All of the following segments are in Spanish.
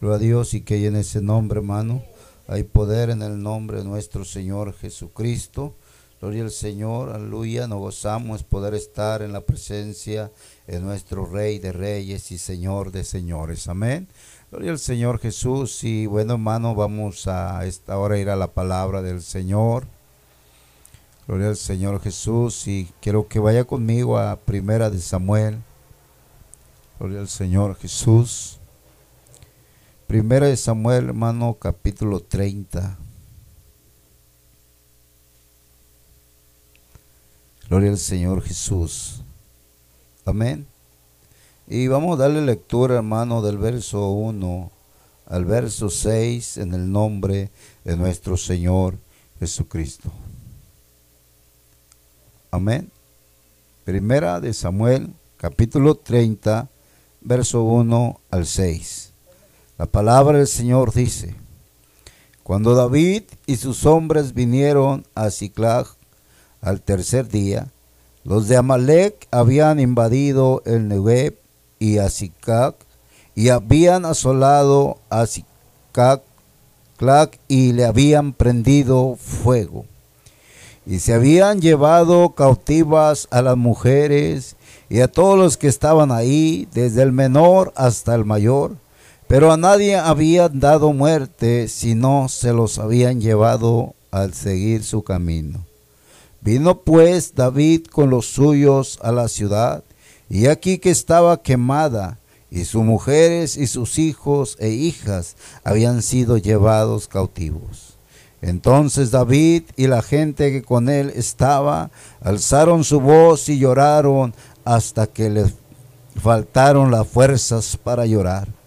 Gloria a Dios y que en ese nombre, hermano, hay poder en el nombre de nuestro Señor Jesucristo. Gloria al Señor, aleluya. Nos gozamos poder estar en la presencia de nuestro Rey de Reyes y Señor de Señores. Amén. Gloria al Señor Jesús. Y bueno, hermano, vamos a esta hora ir a la palabra del Señor. Gloria al Señor Jesús. Y quiero que vaya conmigo a Primera de Samuel. Gloria al Señor Jesús. Primera de Samuel, hermano, capítulo 30. Gloria al Señor Jesús. Amén. Y vamos a darle lectura, hermano, del verso 1 al verso 6 en el nombre de nuestro Señor Jesucristo. Amén. Primera de Samuel, capítulo 30, verso 1 al 6. La palabra del Señor dice, cuando David y sus hombres vinieron a Ciclag al tercer día, los de Amalek habían invadido el Negev y a Ciclag y habían asolado a Ciclag y le habían prendido fuego. Y se habían llevado cautivas a las mujeres y a todos los que estaban ahí, desde el menor hasta el mayor, pero a nadie habían dado muerte, sino se los habían llevado al seguir su camino. Vino pues David con los suyos a la ciudad, y aquí que estaba quemada, y sus mujeres y sus hijos e hijas habían sido llevados cautivos. Entonces David y la gente que con él estaba alzaron su voz y lloraron hasta que les faltaron las fuerzas para llorar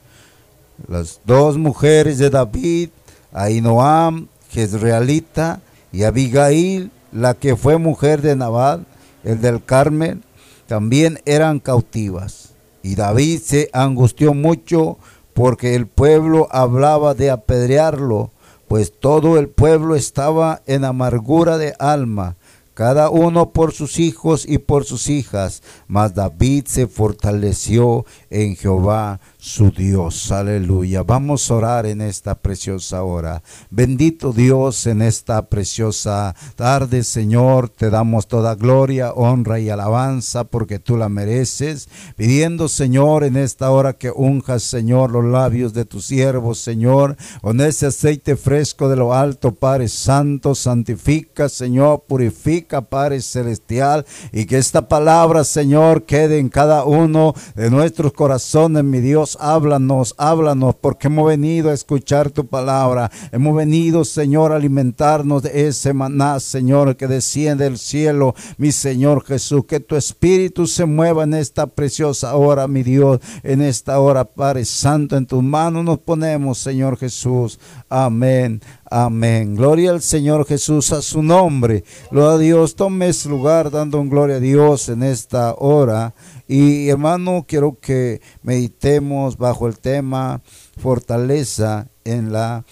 las dos mujeres de David, Ainoam, Jezreelita, y Abigail, la que fue mujer de Nabal, el del Carmel, también eran cautivas. Y David se angustió mucho porque el pueblo hablaba de apedrearlo, pues todo el pueblo estaba en amargura de alma cada uno por sus hijos y por sus hijas, mas David se fortaleció en Jehová su Dios. Aleluya. Vamos a orar en esta preciosa hora. Bendito Dios en esta preciosa tarde, Señor. Te damos toda gloria, honra y alabanza porque tú la mereces. Pidiendo, Señor, en esta hora que unjas, Señor, los labios de tus siervos, Señor, con ese aceite fresco de lo alto, Padre Santo, santifica, Señor, purifica Padre Celestial, y que esta palabra, Señor, quede en cada uno de nuestros corazones, mi Dios, háblanos, háblanos, porque hemos venido a escuchar tu palabra, hemos venido, Señor, a alimentarnos de ese maná, Señor, que desciende del cielo, mi Señor Jesús, que tu espíritu se mueva en esta preciosa hora, mi Dios, en esta hora, Padre Santo, en tus manos nos ponemos, Señor Jesús. Amén. Amén. Gloria al Señor Jesús a su nombre. Gloria a Dios. Tome su lugar dando un gloria a Dios en esta hora. Y hermano, quiero que meditemos bajo el tema fortaleza en la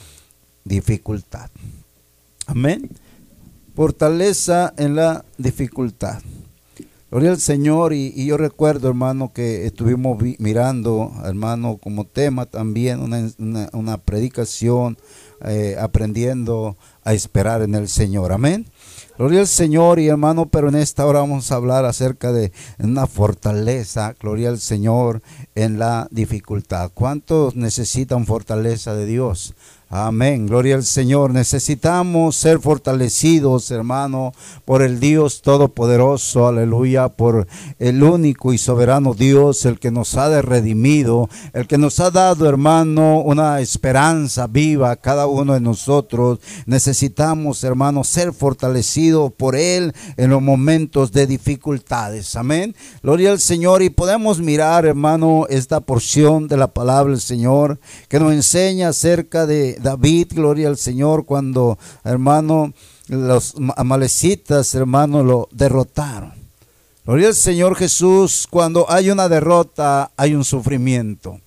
dificultad. Amén. Fortaleza en la dificultad. Gloria al Señor y, yo recuerdo, hermano, que estuvimos mirando, hermano, como tema también una, una predicación eh, aprendiendo a esperar en el Señor. Amén. Gloria al Señor y hermano, pero en esta hora vamos a hablar acerca de una fortaleza, gloria al Señor, en la dificultad. ¿Cuántos necesitan fortaleza de Dios? Amén, gloria al Señor. Necesitamos ser fortalecidos, hermano, por el Dios Todopoderoso, aleluya, por el único y soberano Dios, el que nos ha redimido, el que nos ha dado, hermano, una esperanza viva a cada uno de nosotros. Necesitamos, hermano, ser fortalecidos por Él en los momentos de dificultades. Amén, gloria al Señor. Y podemos mirar, hermano, esta porción de la palabra del Señor que nos enseña acerca de David, gloria al Señor, cuando, hermano, los amalecitas, hermano, lo derrotaron. Gloria al Señor Jesús, cuando hay una derrota, hay un sufrimiento.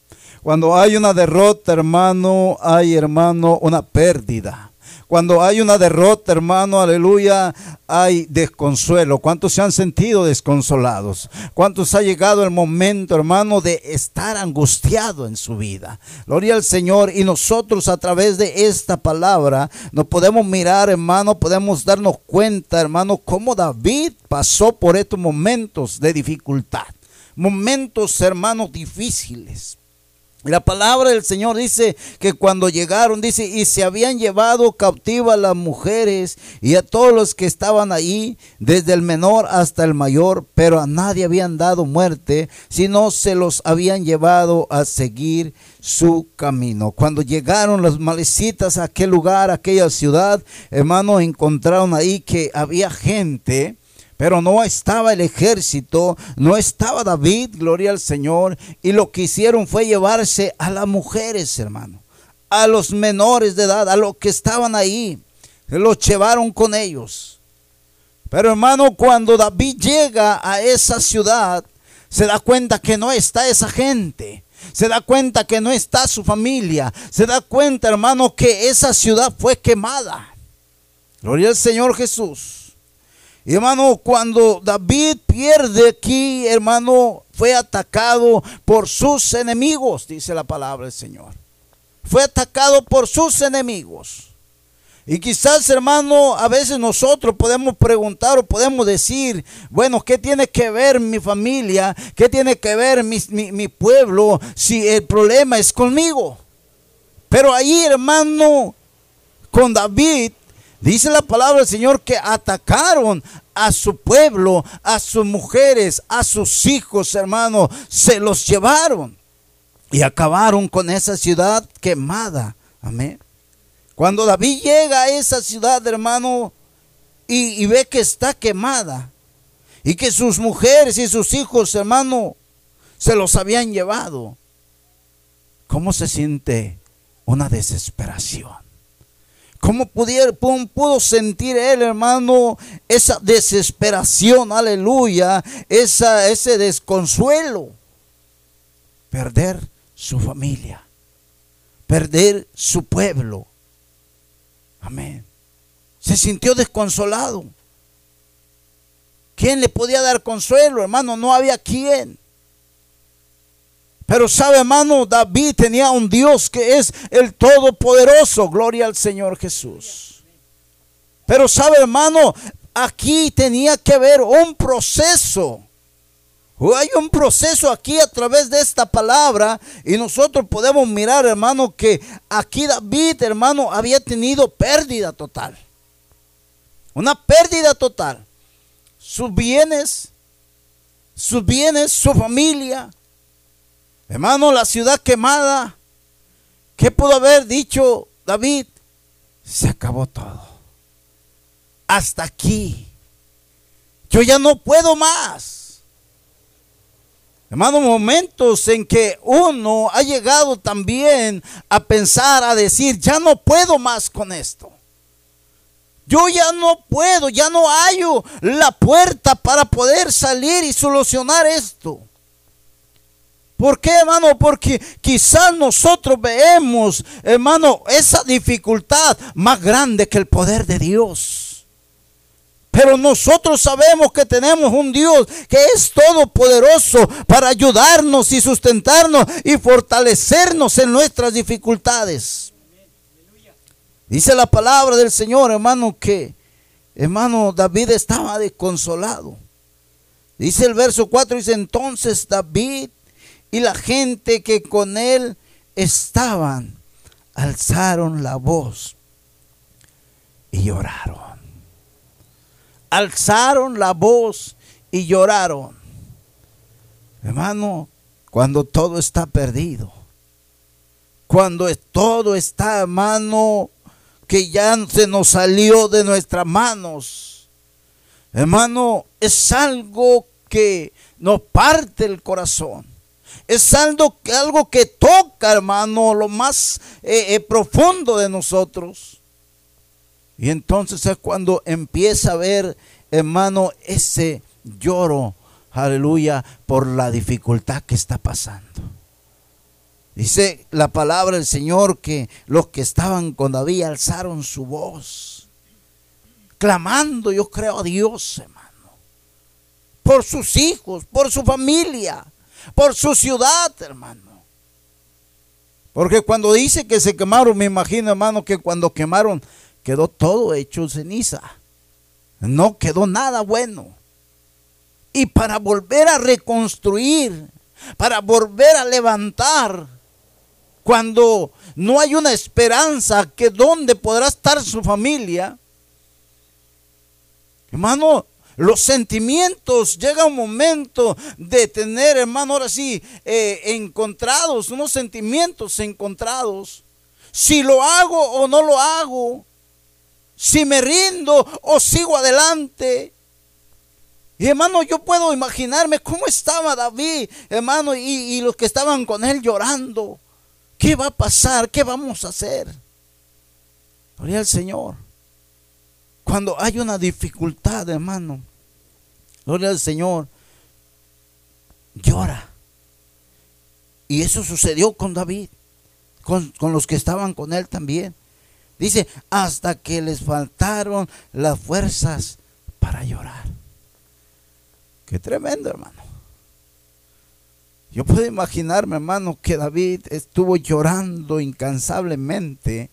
Cuando hay una derrota, hermano, hay, hermano, una pérdida. Cuando hay una derrota, hermano, aleluya, hay desconsuelo. ¿Cuántos se han sentido desconsolados? ¿Cuántos ha llegado el momento, hermano, de estar angustiado en su vida? Gloria al Señor. Y nosotros a través de esta palabra nos podemos mirar, hermano, podemos darnos cuenta, hermano, cómo David pasó por estos momentos de dificultad. Momentos, hermanos, difíciles. La palabra del Señor dice que cuando llegaron, dice, y se habían llevado cautivas las mujeres y a todos los que estaban allí, desde el menor hasta el mayor, pero a nadie habían dado muerte, sino se los habían llevado a seguir su camino. Cuando llegaron los malecitas a aquel lugar, a aquella ciudad, hermanos, encontraron ahí que había gente pero no estaba el ejército, no estaba David, gloria al Señor. Y lo que hicieron fue llevarse a las mujeres, hermano. A los menores de edad, a los que estaban ahí. Los llevaron con ellos. Pero hermano, cuando David llega a esa ciudad, se da cuenta que no está esa gente. Se da cuenta que no está su familia. Se da cuenta, hermano, que esa ciudad fue quemada. Gloria al Señor Jesús. Y hermano, cuando David pierde aquí, hermano, fue atacado por sus enemigos, dice la palabra del Señor. Fue atacado por sus enemigos. Y quizás, hermano, a veces nosotros podemos preguntar o podemos decir, bueno, ¿qué tiene que ver mi familia? ¿Qué tiene que ver mi, mi pueblo si el problema es conmigo? Pero ahí, hermano, con David, Dice la palabra del Señor que atacaron a su pueblo, a sus mujeres, a sus hijos, hermano. Se los llevaron y acabaron con esa ciudad quemada. Amén. Cuando David llega a esa ciudad, hermano, y, y, ve que está quemada y que sus mujeres y sus hijos, hermano, se los habían llevado, ¿cómo se siente una desesperación? ¿Cómo pudo sentir él, hermano, esa desesperación, aleluya, esa, ese desconsuelo? Perder su familia, perder su pueblo. Amén. Se sintió desconsolado. ¿Quién le podía dar consuelo, hermano? No había quien. Pero sabe, hermano, David tenía un Dios que es el Todopoderoso. Gloria al Señor Jesús. Pero sabe, hermano, aquí tenía que haber un proceso. Hay un proceso aquí a través de esta palabra y nosotros podemos mirar, hermano, que aquí David, hermano, había tenido pérdida total. Una pérdida total. Sus bienes, sus bienes, su familia, Hermano, la ciudad quemada, ¿qué pudo haber dicho David? Se acabó todo. Hasta aquí. Yo ya no puedo más. Hermano, momentos en que uno ha llegado también a pensar, a decir, ya no puedo más con esto. Yo ya no puedo, ya no hallo la puerta para poder salir y solucionar esto. ¿Por qué, hermano? Porque quizás nosotros vemos, hermano, esa dificultad más grande que el poder de Dios. Pero nosotros sabemos que tenemos un Dios que es todopoderoso para ayudarnos y sustentarnos y fortalecernos en nuestras dificultades. Dice la palabra del Señor, hermano, que, hermano, David estaba desconsolado. Dice el verso 4, dice entonces David y la gente que con él estaban alzaron la voz y lloraron. Alzaron la voz y lloraron. Hermano, cuando todo está perdido, cuando todo está, hermano, que ya se nos salió de nuestras manos, hermano, es algo que nos parte el corazón. Es algo, algo que toca, hermano, lo más eh, eh, profundo de nosotros. Y entonces es cuando empieza a ver, hermano, ese lloro, aleluya, por la dificultad que está pasando. Dice la palabra del Señor que los que estaban con David alzaron su voz, clamando, yo creo a Dios, hermano, por sus hijos, por su familia, por su ciudad, hermano. Porque cuando dice que se quemaron, me imagino, hermano, que cuando quemaron quedó todo hecho ceniza. No quedó nada bueno. Y para volver a reconstruir, para volver a levantar, cuando no hay una esperanza que dónde podrá estar su familia, hermano, los sentimientos, llega un momento de tener, hermano, ahora sí, eh, encontrados, unos sentimientos encontrados. Si lo hago o no lo hago, si me rindo o sigo adelante. Y hermano, yo puedo imaginarme cómo estaba David, hermano, y, y los que estaban con él llorando. ¿Qué va a pasar? ¿Qué vamos a hacer? Gloria al Señor. Cuando hay una dificultad, hermano, gloria al Señor, llora. Y eso sucedió con David, con, con, los que estaban con él también. Dice, hasta que les faltaron las fuerzas para llorar. Qué tremendo, hermano. Yo puedo imaginarme, hermano, que David estuvo llorando incansablemente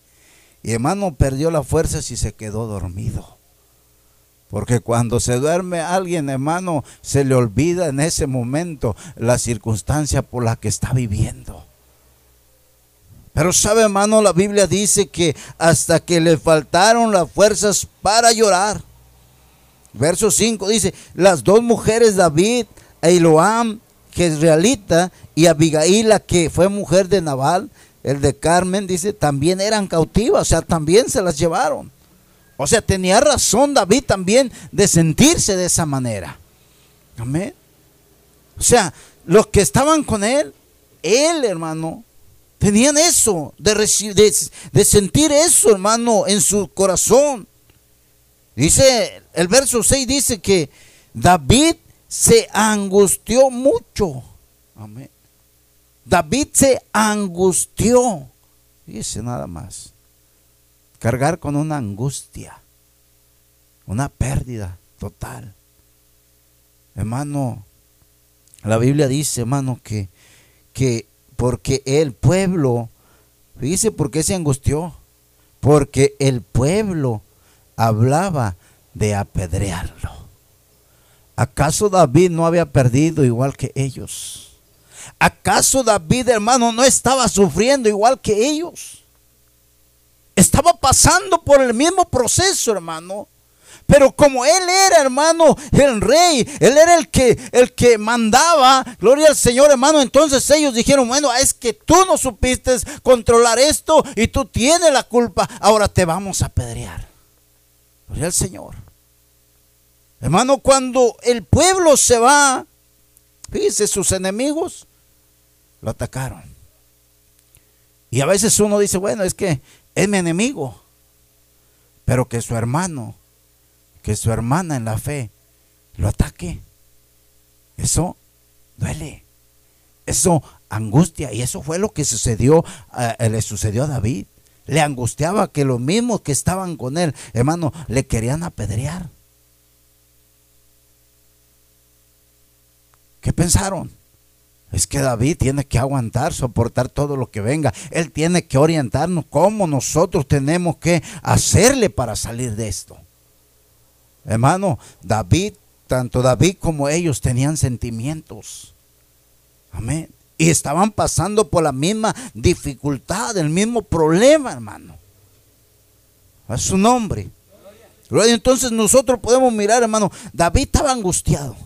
y hermano perdió las fuerzas y se quedó dormido. Porque cuando se duerme alguien, hermano, se le olvida en ese momento la circunstancia por la que está viviendo. Pero sabe, hermano, la Biblia dice que hasta que le faltaron las fuerzas para llorar. Verso 5 dice, las dos mujeres David e Iloam que es realita, y Abigail, la que fue mujer de Nabal, el de Carmen, dice, también eran cautivas, o sea, también se las llevaron. O sea, tenía razón David también de sentirse de esa manera. Amén. O sea, los que estaban con él, él, hermano, tenían eso, de, de, sentir eso, hermano, en su corazón. Dice, el verso 6 dice que David se angustió mucho. Amén. David se angustió. Dice nada más. Cargar con una angustia, una pérdida total. Hermano, la Biblia dice, hermano, que, que porque el pueblo, dice por qué se angustió, porque el pueblo hablaba de apedrearlo. ¿Acaso David no había perdido igual que ellos? ¿Acaso David, hermano, no estaba sufriendo igual que ellos? Estaba pasando por el mismo proceso, hermano. Pero como él era, hermano, el rey, él era el que, el que mandaba, gloria al Señor, hermano. Entonces ellos dijeron, bueno, es que tú no supiste controlar esto y tú tienes la culpa. Ahora te vamos a apedrear. Gloria al Señor. Hermano, cuando el pueblo se va, fíjese, sus enemigos lo atacaron. Y a veces uno dice, bueno, es que es mi enemigo. Pero que su hermano, que su hermana en la fe lo ataque. Eso duele. Eso angustia. Y eso fue lo que sucedió, eh, le sucedió a David. Le angustiaba que los mismos que estaban con él, hermano, le querían apedrear. ¿Qué pensaron? Es que David tiene que aguantar, soportar todo lo que venga. Él tiene que orientarnos cómo nosotros tenemos que hacerle para salir de esto. Hermano, David, tanto David como ellos tenían sentimientos. Amén. Y estaban pasando por la misma dificultad, el mismo problema, hermano. A su nombre. Entonces nosotros podemos mirar, hermano, David estaba angustiado.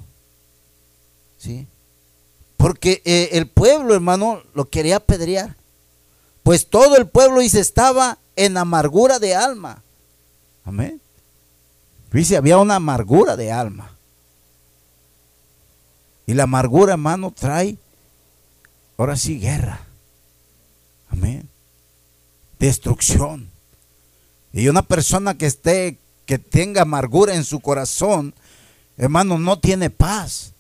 ¿Sí? Porque eh, el pueblo, hermano, lo quería apedrear. Pues todo el pueblo dice estaba en amargura de alma. Amén. Dice, había una amargura de alma. Y la amargura, hermano, trae ahora sí guerra. Amén. Destrucción. Y una persona que esté, que tenga amargura en su corazón, hermano, no tiene paz.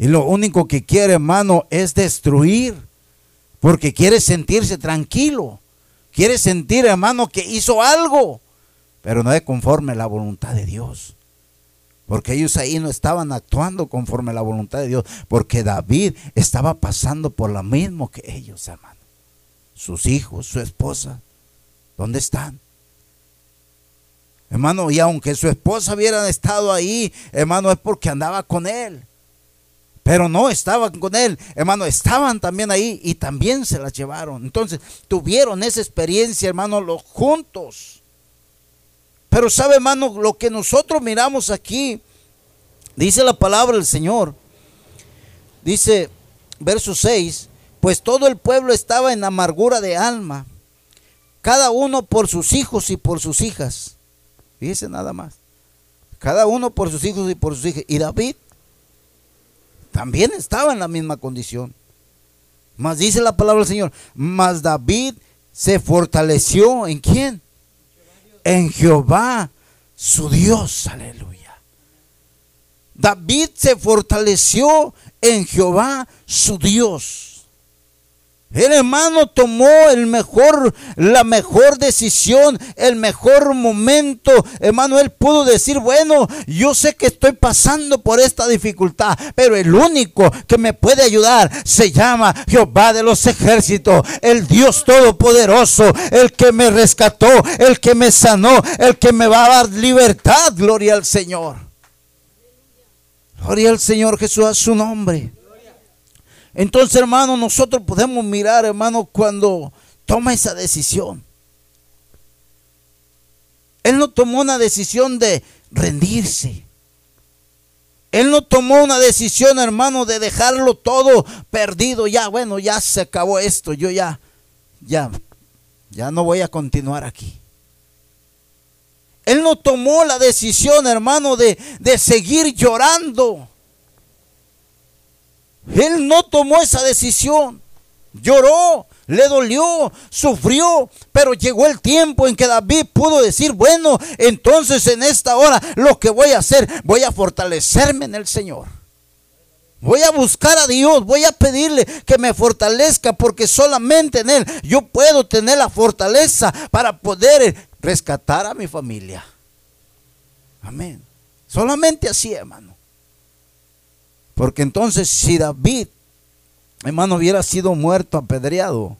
Y lo único que quiere, hermano, es destruir. Porque quiere sentirse tranquilo. Quiere sentir, hermano, que hizo algo. Pero no es conforme a la voluntad de Dios. Porque ellos ahí no estaban actuando conforme a la voluntad de Dios. Porque David estaba pasando por lo mismo que ellos, hermano. Sus hijos, su esposa. ¿Dónde están? Hermano, y aunque su esposa hubiera estado ahí, hermano, es porque andaba con él. Pero no estaban con él, hermano, estaban también ahí y también se las llevaron. Entonces, tuvieron esa experiencia, hermano, los juntos. Pero sabe, hermano, lo que nosotros miramos aquí, dice la palabra del Señor. Dice, verso 6, pues todo el pueblo estaba en amargura de alma, cada uno por sus hijos y por sus hijas. Dice nada más. Cada uno por sus hijos y por sus hijas. Y David también estaba en la misma condición. Mas dice la palabra del Señor, mas David se fortaleció en quién? En Jehová, su Dios, aleluya. David se fortaleció en Jehová, su Dios. El hermano tomó el mejor, la mejor decisión, el mejor momento. Hermano, él pudo decir, bueno, yo sé que estoy pasando por esta dificultad, pero el único que me puede ayudar se llama Jehová de los ejércitos, el Dios todopoderoso, el que me rescató, el que me sanó, el que me va a dar libertad. Gloria al Señor. Gloria al Señor Jesús a su nombre. Entonces, hermano, nosotros podemos mirar, hermano, cuando toma esa decisión. Él no tomó una decisión de rendirse. Él no tomó una decisión, hermano, de dejarlo todo perdido. Ya, bueno, ya se acabó esto. Yo ya, ya, ya no voy a continuar aquí. Él no tomó la decisión, hermano, de, de seguir llorando. Él no tomó esa decisión. Lloró, le dolió, sufrió, pero llegó el tiempo en que David pudo decir, bueno, entonces en esta hora lo que voy a hacer, voy a fortalecerme en el Señor. Voy a buscar a Dios, voy a pedirle que me fortalezca porque solamente en Él yo puedo tener la fortaleza para poder rescatar a mi familia. Amén. Solamente así, hermano. Porque entonces si David, hermano, hubiera sido muerto apedreado,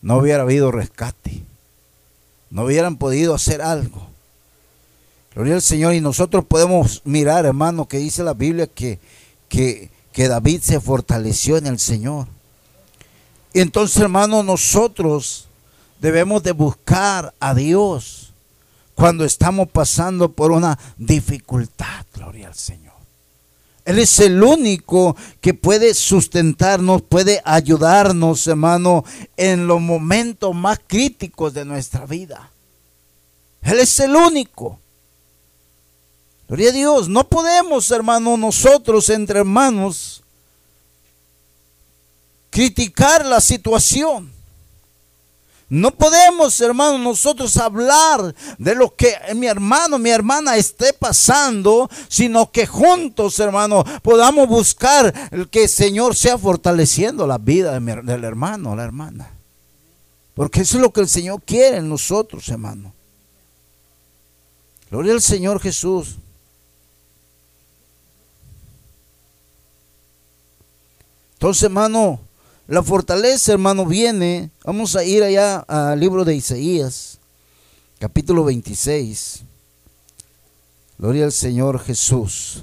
no hubiera habido rescate. No hubieran podido hacer algo. Gloria al Señor. Y nosotros podemos mirar, hermano, que dice la Biblia que, que, David se fortaleció en el Señor. Y entonces, hermano, nosotros debemos de buscar a Dios cuando estamos pasando por una dificultad. Gloria al Señor. Él es el único que puede sustentarnos, puede ayudarnos, hermano, en los momentos más críticos de nuestra vida. Él es el único. Gloria a Dios. No podemos, hermano, nosotros entre hermanos, criticar la situación. No podemos, hermano, nosotros hablar de lo que mi hermano, mi hermana esté pasando, sino que juntos, hermano, podamos buscar el que el Señor sea fortaleciendo la vida del hermano, la hermana. Porque eso es lo que el Señor quiere en nosotros, hermano. Gloria al Señor Jesús. Entonces, hermano, la fortaleza, hermano, viene. Vamos a ir allá al libro de Isaías, capítulo 26. Gloria al Señor Jesús.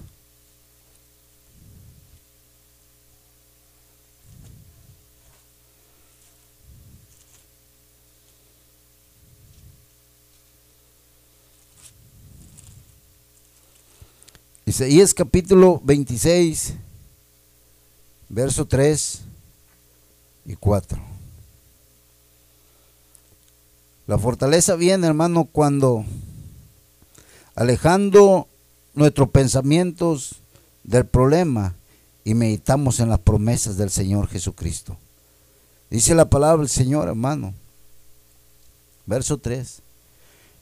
Isaías capítulo 26, verso 3 y 4. La fortaleza viene, hermano, cuando alejando nuestros pensamientos del problema y meditamos en las promesas del Señor Jesucristo. Dice la palabra del Señor, hermano. Verso 3.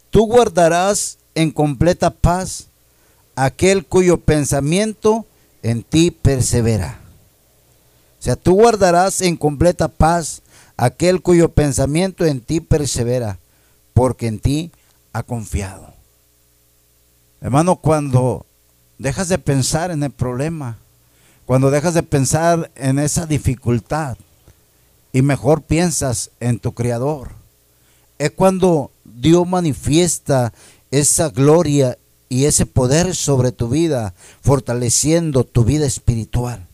Tú guardarás en completa paz aquel cuyo pensamiento en ti persevera sea, tú guardarás en completa paz aquel cuyo pensamiento en ti persevera, porque en ti ha confiado. Hermano, cuando dejas de pensar en el problema, cuando dejas de pensar en esa dificultad y mejor piensas en tu Creador, es cuando Dios manifiesta esa gloria y ese poder sobre tu vida, fortaleciendo tu vida espiritual.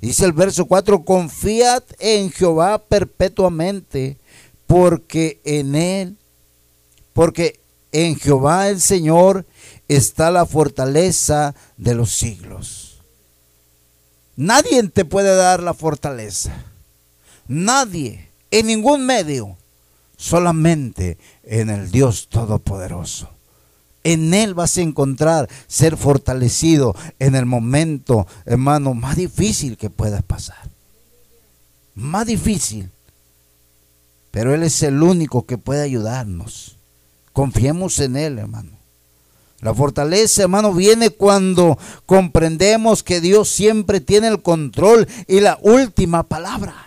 Dice el verso 4, confiad en Jehová perpetuamente, porque en él, porque en Jehová el Señor está la fortaleza de los siglos. Nadie te puede dar la fortaleza. Nadie, en ningún medio, solamente en el Dios Todopoderoso. En Él vas a encontrar ser fortalecido en el momento, hermano, más difícil que puedas pasar. Más difícil. Pero Él es el único que puede ayudarnos. Confiemos en Él, hermano. La fortaleza, hermano, viene cuando comprendemos que Dios siempre tiene el control y la última palabra.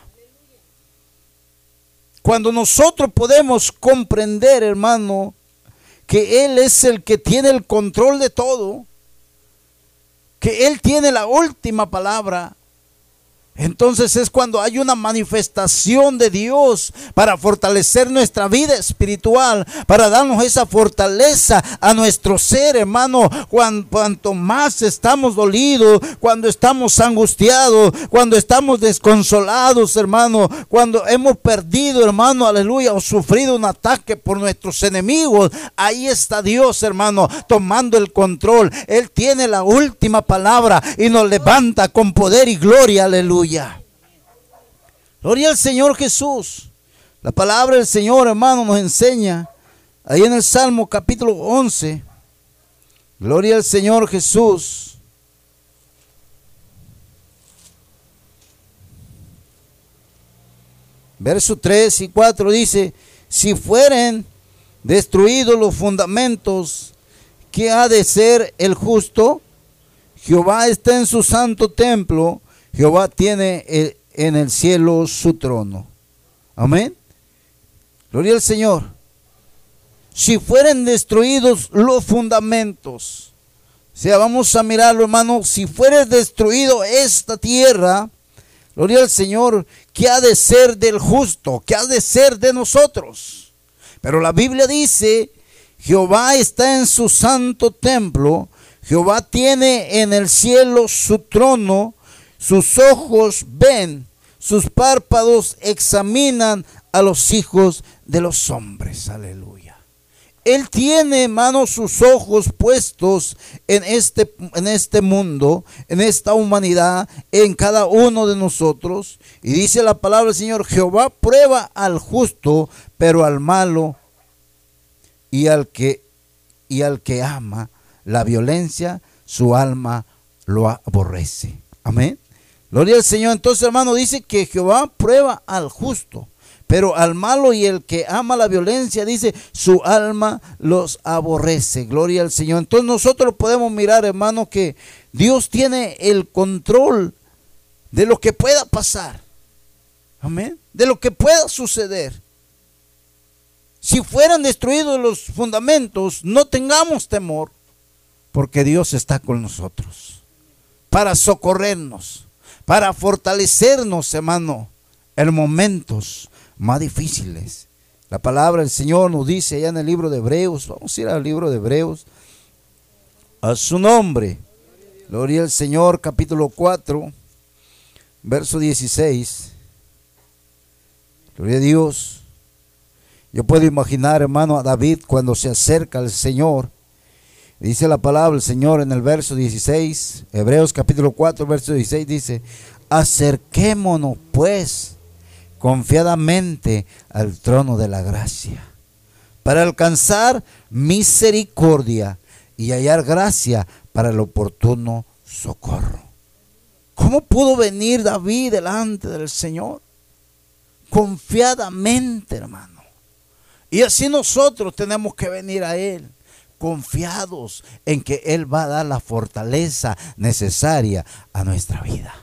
Cuando nosotros podemos comprender, hermano, que Él es el que tiene el control de todo, que Él tiene la última palabra, entonces es cuando hay una manifestación de Dios para fortalecer nuestra vida espiritual, para darnos esa fortaleza a nuestro ser, hermano. Cuanto más estamos dolidos, cuando estamos angustiados, cuando estamos desconsolados, hermano, cuando hemos perdido, hermano, aleluya, o sufrido un ataque por nuestros enemigos, ahí está Dios, hermano, tomando el control. Él tiene la última palabra y nos levanta con poder y gloria, aleluya. Gloria al Señor Jesús. La palabra del Señor, hermano, nos enseña ahí en el Salmo capítulo 11. Gloria al Señor Jesús. Verso 3 y 4 dice, si fueren destruidos los fundamentos, ¿qué ha de ser el justo? Jehová está en su santo templo Jehová tiene en el cielo su trono. Amén. Gloria al Señor. Si fueren destruidos los fundamentos, o sea, vamos a mirarlo, hermano, si fuere destruido esta tierra, gloria al Señor, ¿qué ha de ser del justo? ¿Qué ha de ser de nosotros? Pero la Biblia dice, Jehová está en su santo templo, Jehová tiene en el cielo su trono, sus ojos ven, sus párpados examinan a los hijos de los hombres. Aleluya. Él tiene, hermano, sus ojos puestos en este, en este mundo, en esta humanidad, en cada uno de nosotros. Y dice la palabra del Señor, Jehová prueba al justo, pero al malo y al que, y al que ama la violencia, su alma lo aborrece. Amén. Gloria al Señor. Entonces, hermano, dice que Jehová prueba al justo, pero al malo y el que ama la violencia, dice, su alma los aborrece. Gloria al Señor. Entonces nosotros podemos mirar, hermano, que Dios tiene el control de lo que pueda pasar. Amén. De lo que pueda suceder. Si fueran destruidos los fundamentos, no tengamos temor, porque Dios está con nosotros para socorrernos para fortalecernos, hermano, en momentos más difíciles. La palabra del Señor nos dice allá en el libro de Hebreos, vamos a ir al libro de Hebreos, a su nombre. Gloria al Señor, capítulo 4, verso 16. Gloria a Dios. Yo puedo imaginar, hermano, a David cuando se acerca al Señor Dice la palabra del Señor en el verso 16, Hebreos capítulo 4, verso 16 dice, acerquémonos pues confiadamente al trono de la gracia, para alcanzar misericordia y hallar gracia para el oportuno socorro. ¿Cómo pudo venir David delante del Señor? Confiadamente, hermano. Y así nosotros tenemos que venir a Él confiados en que Él va a dar la fortaleza necesaria a nuestra vida.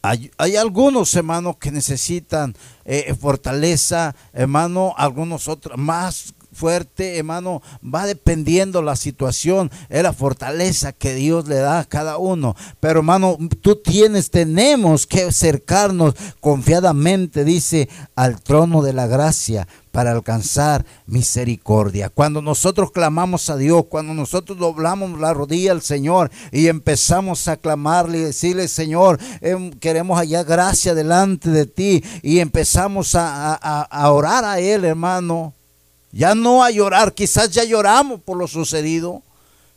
Hay, algunos hermanos que necesitan eh, fortaleza, hermano, algunos otros más fuerte, hermano, va dependiendo la situación, es la fortaleza que Dios le da a cada uno. Pero hermano, tú tienes, tenemos que acercarnos confiadamente, dice, al trono de la gracia para alcanzar misericordia. Cuando nosotros clamamos a Dios, cuando nosotros doblamos la rodilla al Señor y empezamos a clamarle y decirle, Señor, em, queremos hallar gracia delante de ti y empezamos a, a orar a Él, hermano. Ya no a llorar, quizás ya lloramos por lo sucedido,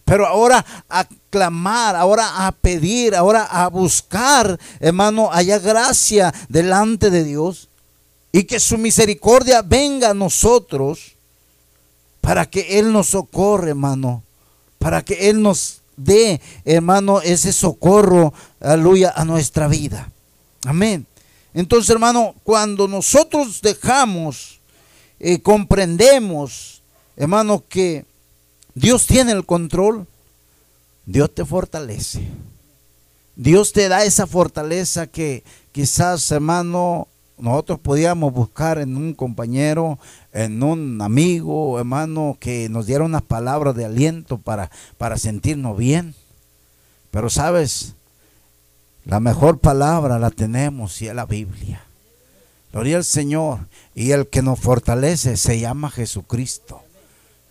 pero ahora a clamar, ahora a pedir, ahora a buscar, hermano, haya gracia delante de Dios y que su misericordia venga a nosotros para que Él nos socorre, hermano, para que Él nos dé, hermano, ese socorro, aleluya, a nuestra vida. Amén. Entonces, hermano, cuando nosotros dejamos eh, comprendemos, hermano, que Dios tiene el control, Dios te fortalece. Dios te da esa fortaleza que quizás, hermano, nosotros podíamos buscar en un compañero, en un amigo, hermano, que nos diera unas palabras de aliento para, para sentirnos bien. Pero sabes, la mejor palabra la tenemos y es la Biblia. Gloria al Señor. Y el que nos fortalece se llama Jesucristo.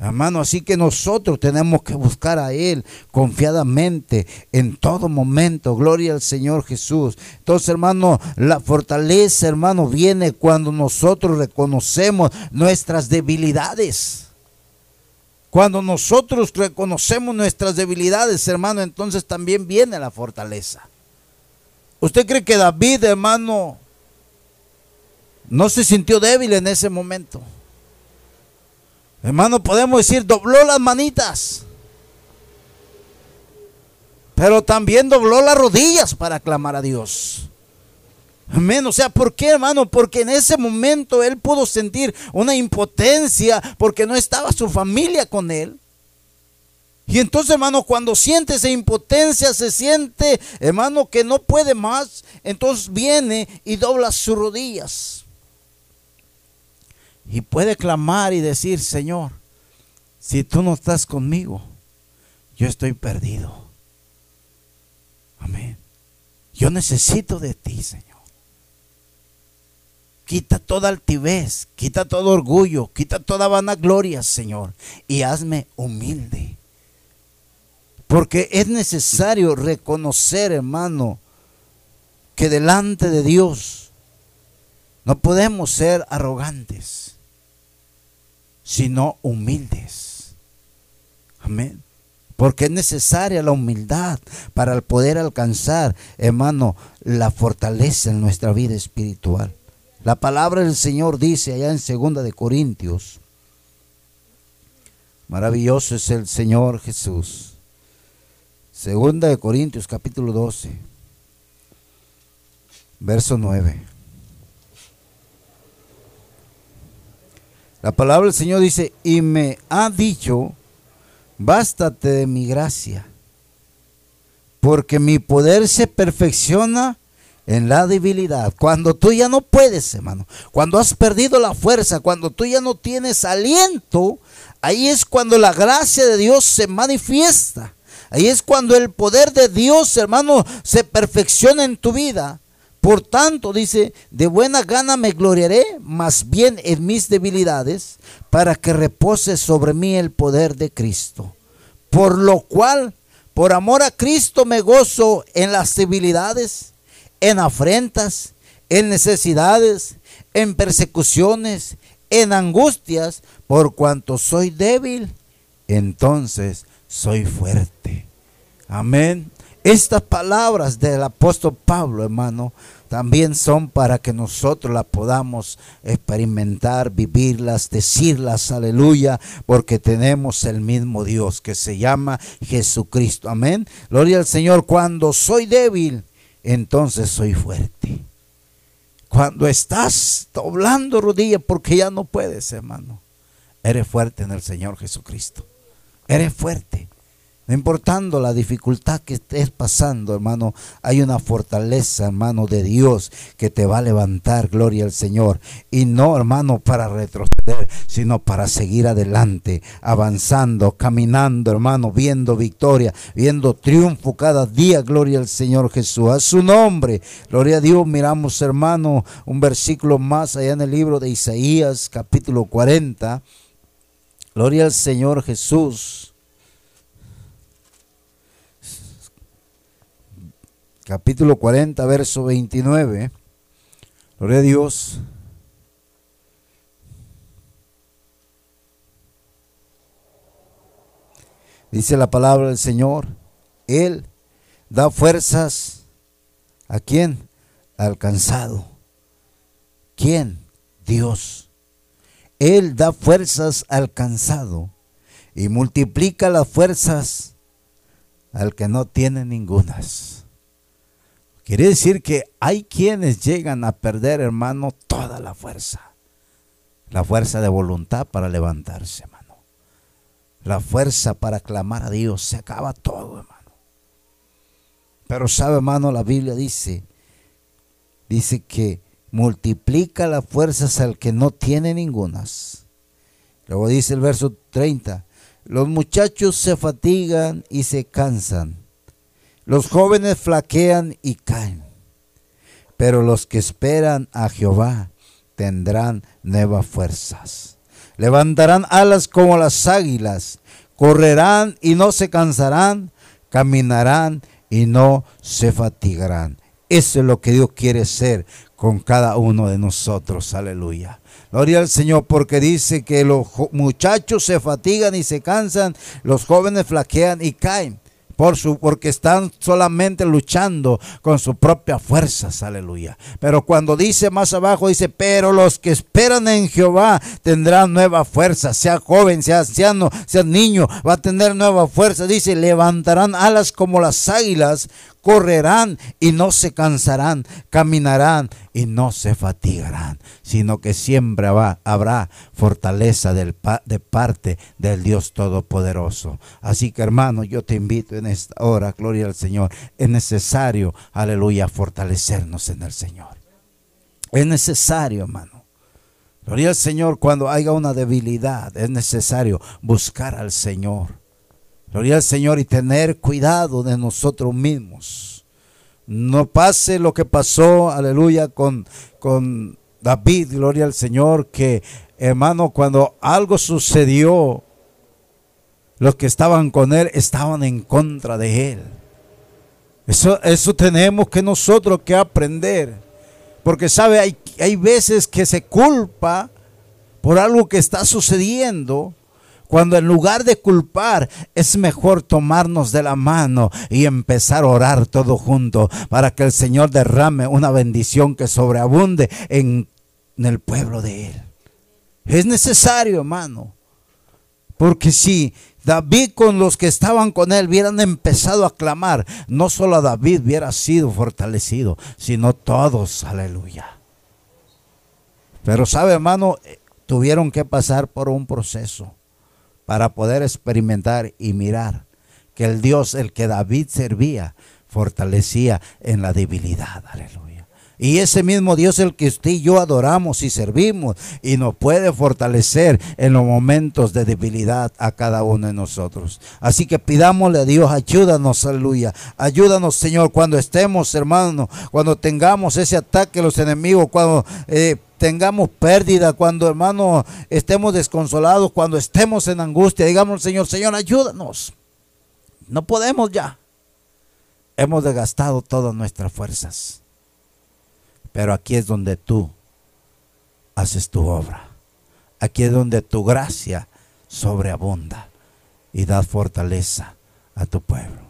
Hermano, así que nosotros tenemos que buscar a Él confiadamente en todo momento. Gloria al Señor Jesús. Entonces, hermano, la fortaleza, hermano, viene cuando nosotros reconocemos nuestras debilidades. Cuando nosotros reconocemos nuestras debilidades, hermano, entonces también viene la fortaleza. ¿Usted cree que David, hermano, no se sintió débil en ese momento. Hermano, podemos decir, dobló las manitas. Pero también dobló las rodillas para clamar a Dios. Amén. O sea, ¿por qué, hermano? Porque en ese momento él pudo sentir una impotencia porque no estaba su familia con él. Y entonces, hermano, cuando siente esa impotencia, se siente, hermano, que no puede más, entonces viene y dobla sus rodillas. Y puede clamar y decir, Señor, si tú no estás conmigo, yo estoy perdido. Amén. Yo necesito de ti, Señor. Quita toda altivez, quita todo orgullo, quita toda vanagloria, Señor, y hazme humilde. Porque es necesario reconocer, hermano, que delante de Dios no podemos ser arrogantes sino humildes. Amén. Porque es necesaria la humildad para poder alcanzar, hermano, la fortaleza en nuestra vida espiritual. La palabra del Señor dice allá en segunda de Corintios, maravilloso es el Señor Jesús. Segunda de Corintios capítulo 12, verso 9. La palabra del Señor dice, y me ha dicho, bástate de mi gracia, porque mi poder se perfecciona en la debilidad. Cuando tú ya no puedes, hermano, cuando has perdido la fuerza, cuando tú ya no tienes aliento, ahí es cuando la gracia de Dios se manifiesta. Ahí es cuando el poder de Dios, hermano, se perfecciona en tu vida. Por tanto, dice, de buena gana me gloriaré más bien en mis debilidades, para que repose sobre mí el poder de Cristo. Por lo cual, por amor a Cristo me gozo en las debilidades, en afrentas, en necesidades, en persecuciones, en angustias, por cuanto soy débil, entonces soy fuerte. Amén. Estas palabras del apóstol Pablo, hermano, también son para que nosotros las podamos experimentar, vivirlas, decirlas, aleluya, porque tenemos el mismo Dios que se llama Jesucristo. Amén. Gloria al Señor. Cuando soy débil, entonces soy fuerte. Cuando estás doblando rodillas porque ya no puedes, hermano, eres fuerte en el Señor Jesucristo. Eres fuerte. No importando la dificultad que estés pasando, hermano, hay una fortaleza, hermano, de Dios que te va a levantar, gloria al Señor. Y no, hermano, para retroceder, sino para seguir adelante, avanzando, caminando, hermano, viendo victoria, viendo triunfo cada día, gloria al Señor Jesús. A su nombre, gloria a Dios. Miramos, hermano, un versículo más allá en el libro de Isaías, capítulo 40. Gloria al Señor Jesús. Capítulo 40, verso 29. Gloria a Dios. Dice la palabra del Señor, Él da fuerzas a quién? Al cansado. ¿Quién? Dios. Él da fuerzas al cansado y multiplica las fuerzas al que no tiene ningunas. Quiere decir que hay quienes llegan a perder, hermano, toda la fuerza. La fuerza de voluntad para levantarse, hermano. La fuerza para clamar a Dios. Se acaba todo, hermano. Pero sabe, hermano, la Biblia dice, dice que multiplica las fuerzas al que no tiene ningunas. Luego dice el verso 30, los muchachos se fatigan y se cansan los jóvenes flaquean y caen, pero los que esperan a Jehová tendrán nuevas fuerzas. Levantarán alas como las águilas, correrán y no se cansarán, caminarán y no se fatigarán. Eso es lo que Dios quiere ser con cada uno de nosotros. Aleluya. Gloria al Señor porque dice que los muchachos se fatigan y se cansan, los jóvenes flaquean y caen por su, porque están solamente luchando con sus propias fuerzas, aleluya. Pero cuando dice más abajo, dice, pero los que esperan en Jehová tendrán nueva fuerza, sea joven, sea anciano, sea niño, va a tener nueva fuerza. Dice, levantarán alas como las águilas, correrán y no se cansarán, caminarán y no se fatigarán, sino que siempre habrá fortaleza de parte del Dios Todopoderoso. Así que hermano, yo te invito en esta hora, gloria al Señor, es necesario, aleluya, fortalecernos en el Señor. Es necesario, hermano. Gloria al Señor, cuando haya una debilidad, es necesario buscar al Señor. Gloria al Señor y tener cuidado de nosotros mismos. No pase lo que pasó, aleluya, con, con David, gloria al Señor, que hermano, cuando algo sucedió, los que estaban con él estaban en contra de él. Eso, eso tenemos que nosotros que aprender. Porque sabe, hay, hay veces que se culpa por algo que está sucediendo cuando en lugar de culpar es mejor tomarnos de la mano y empezar a orar todo junto para que el Señor derrame una bendición que sobreabunde en, el pueblo de Él. Es necesario, hermano. Porque si David con los que estaban con él hubieran empezado a clamar, no solo a David hubiera sido fortalecido, sino todos, aleluya. Pero sabe, hermano, eh, tuvieron que pasar por un proceso para poder experimentar y mirar que el Dios, el que David servía, fortalecía en la debilidad. Aleluya. Y ese mismo Dios el que usted y yo adoramos y servimos y nos puede fortalecer en los momentos de debilidad a cada uno de nosotros. Así que pidámosle a Dios, ayúdanos, aleluya. Ayúdanos, Señor, cuando estemos, hermanos, cuando tengamos ese ataque a los enemigos, cuando eh, tengamos pérdida, cuando hermano estemos desconsolados, cuando estemos en angustia, digamos, Señor, Señor, ayúdanos. No podemos ya. Hemos desgastado todas nuestras fuerzas. Pero aquí es donde tú haces tu obra. Aquí es donde tu gracia sobreabunda y da fortaleza a tu pueblo.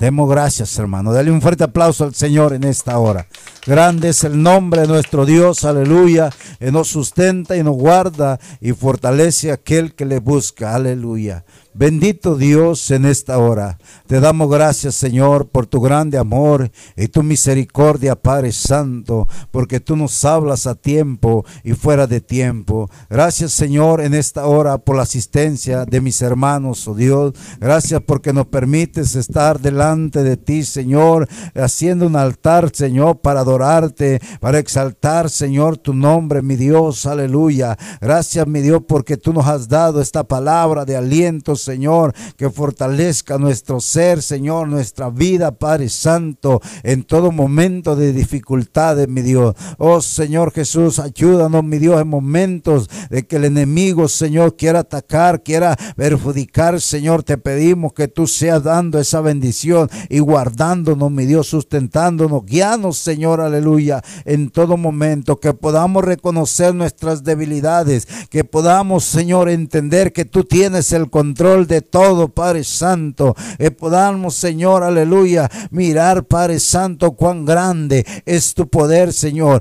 Demos gracias, hermano. Dale un fuerte aplauso al Señor en esta hora. Grande es el nombre de nuestro Dios, aleluya. Que nos sustenta y nos guarda y fortalece a aquel que le busca, aleluya. Bendito Dios en esta hora. Te damos gracias, Señor, por tu grande amor y tu misericordia, Padre Santo, porque tú nos hablas a tiempo y fuera de tiempo. Gracias, Señor, en esta hora por la asistencia de mis hermanos, oh Dios. Gracias porque nos permites estar delante de ti, Señor, haciendo un altar, Señor, para adorarte, para exaltar, Señor, tu nombre, mi Dios. Aleluya. Gracias, mi Dios, porque tú nos has dado esta palabra de aliento, Señor, que fortalezca nuestro ser, Señor, nuestra vida, Padre Santo, en todo momento de dificultades, mi Dios. Oh Señor Jesús, ayúdanos, mi Dios, en momentos de que el enemigo, Señor, quiera atacar, quiera perjudicar, Señor, te pedimos que tú seas dando esa bendición y guardándonos, mi Dios, sustentándonos, guianos, Señor, aleluya, en todo momento, que podamos reconocer nuestras debilidades, que podamos, Señor, entender que tú tienes el control de todo, Padre Santo. Eh, podamos, Señor, aleluya, mirar, Padre Santo, cuán grande es tu poder, Señor.